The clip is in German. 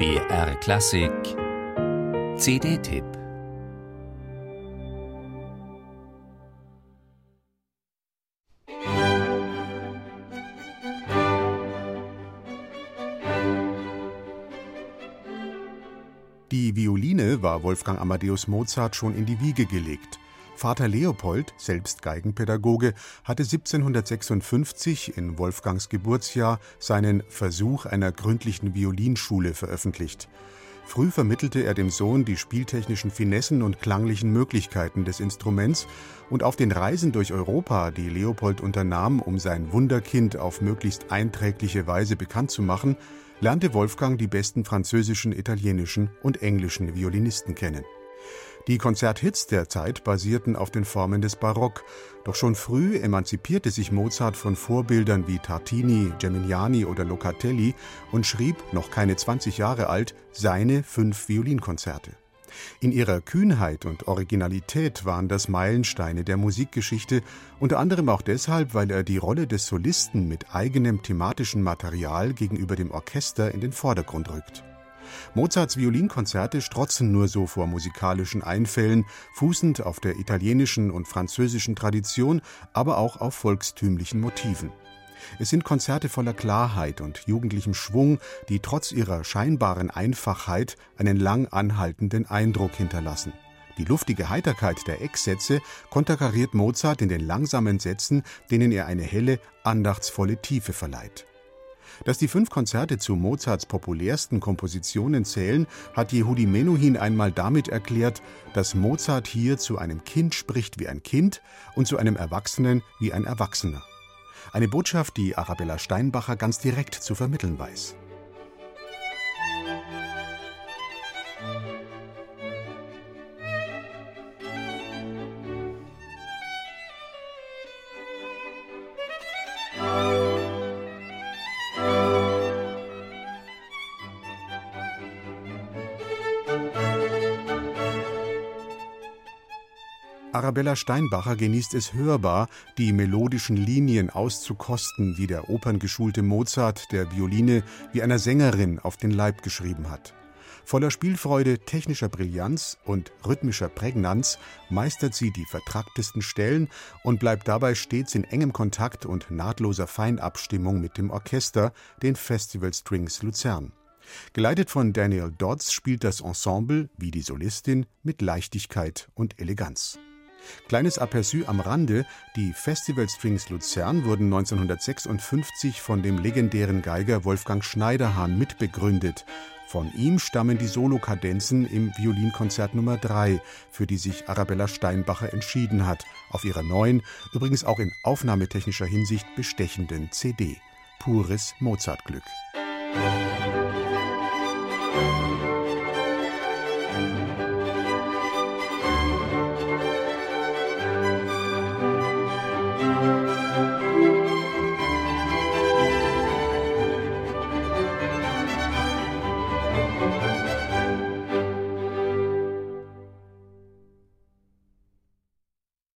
BR Klassik CD-Tipp Die Violine war Wolfgang Amadeus Mozart schon in die Wiege gelegt. Vater Leopold, selbst Geigenpädagoge, hatte 1756 in Wolfgangs Geburtsjahr seinen Versuch einer gründlichen Violinschule veröffentlicht. Früh vermittelte er dem Sohn die spieltechnischen Finessen und klanglichen Möglichkeiten des Instruments und auf den Reisen durch Europa, die Leopold unternahm, um sein Wunderkind auf möglichst einträgliche Weise bekannt zu machen, lernte Wolfgang die besten französischen, italienischen und englischen Violinisten kennen. Die Konzerthits der Zeit basierten auf den Formen des Barock, doch schon früh emanzipierte sich Mozart von Vorbildern wie Tartini, Geminiani oder Locatelli und schrieb, noch keine 20 Jahre alt, seine fünf Violinkonzerte. In ihrer Kühnheit und Originalität waren das Meilensteine der Musikgeschichte, unter anderem auch deshalb, weil er die Rolle des Solisten mit eigenem thematischen Material gegenüber dem Orchester in den Vordergrund rückt. Mozarts Violinkonzerte strotzen nur so vor musikalischen Einfällen, fußend auf der italienischen und französischen Tradition, aber auch auf volkstümlichen Motiven. Es sind Konzerte voller Klarheit und jugendlichem Schwung, die trotz ihrer scheinbaren Einfachheit einen lang anhaltenden Eindruck hinterlassen. Die luftige Heiterkeit der Ecksätze konterkariert Mozart in den langsamen Sätzen, denen er eine helle, andachtsvolle Tiefe verleiht. Dass die fünf Konzerte zu Mozarts populärsten Kompositionen zählen, hat Yehudi Menuhin einmal damit erklärt, dass Mozart hier zu einem Kind spricht wie ein Kind und zu einem Erwachsenen wie ein Erwachsener. Eine Botschaft, die Arabella Steinbacher ganz direkt zu vermitteln weiß. Arabella Steinbacher genießt es hörbar, die melodischen Linien auszukosten, die der operngeschulte Mozart der Violine wie einer Sängerin auf den Leib geschrieben hat. Voller Spielfreude, technischer Brillanz und rhythmischer Prägnanz meistert sie die vertracktesten Stellen und bleibt dabei stets in engem Kontakt und nahtloser Feinabstimmung mit dem Orchester, den Festival Strings Luzern. Geleitet von Daniel Dodds spielt das Ensemble, wie die Solistin, mit Leichtigkeit und Eleganz. Kleines Aperçu am Rande: Die Festival Strings Luzern wurden 1956 von dem legendären Geiger Wolfgang Schneiderhahn mitbegründet. Von ihm stammen die Solokadenzen im Violinkonzert Nummer 3, für die sich Arabella Steinbacher entschieden hat, auf ihrer neuen, übrigens auch in aufnahmetechnischer Hinsicht bestechenden CD. Pures Mozartglück.